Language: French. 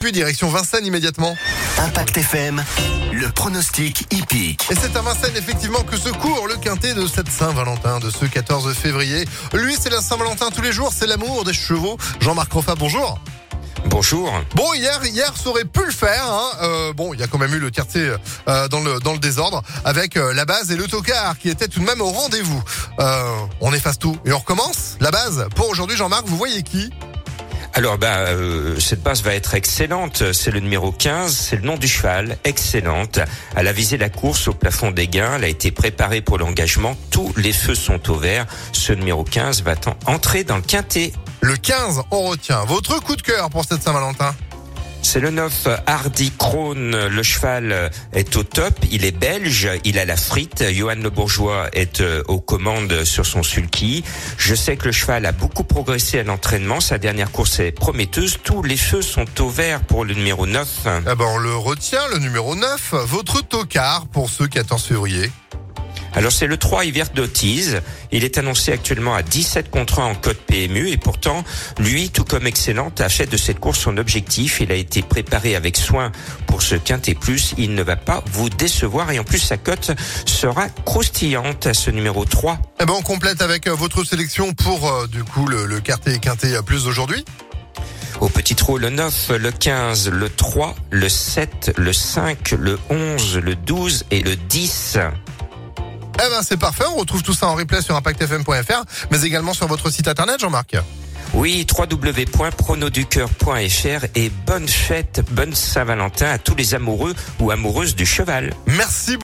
Puis direction Vincennes immédiatement. Impact FM, le pronostic hippique. Et c'est à Vincennes effectivement que se court le quintet de cette Saint-Valentin de ce 14 février. Lui c'est la Saint-Valentin tous les jours, c'est l'amour des chevaux. Jean-Marc Roffa, bonjour. Bonjour. Bon, hier, hier, ça aurait pu le faire. Hein. Euh, bon, il y a quand même eu le quartier euh, dans le dans le désordre avec euh, la base et le tocard qui étaient tout de même au rendez-vous. Euh, on efface tout et on recommence. La base pour aujourd'hui, Jean-Marc. Vous voyez qui? Alors bah euh, cette base va être excellente. C'est le numéro 15, c'est le nom du cheval, excellente. Elle a visé la course au plafond des gains, elle a été préparée pour l'engagement. Tous les feux sont au vert. Ce numéro 15 va entrer dans le quintet. Le 15, on retient. Votre coup de cœur pour cette Saint-Valentin? C'est le 9 Hardy Krone. Le cheval est au top. Il est belge. Il a la frite. Johan Le Bourgeois est euh, aux commandes sur son sulky. Je sais que le cheval a beaucoup progressé à l'entraînement. Sa dernière course est prometteuse. Tous les feux sont au vert pour le numéro 9. Eh ben, le retient, le numéro 9. Votre tocard pour ce 14 février Alors c'est le 3 Hiver d'Otise. Il est annoncé actuellement à 17 contre 1 en code PMU et pourtant, lui, tout comme excellente, a fait de cette course son objectif. Il a été préparé avec soin pour ce quintet plus. Il ne va pas vous décevoir et en plus sa cote sera croustillante à ce numéro 3. Eh ben, on complète avec euh, votre sélection pour euh, du coup le, le quartier quintet euh, plus d'aujourd'hui. Au petit trou, le 9, le 15, le 3, le 7, le 5, le 11, le 12 et le 10. Eh ben c'est parfait, on retrouve tout ça en replay sur impactfm.fr, mais également sur votre site internet, Jean-Marc. Oui, www.pronoducœur.fr et bonne fête, bonne Saint-Valentin à tous les amoureux ou amoureuses du cheval. Merci.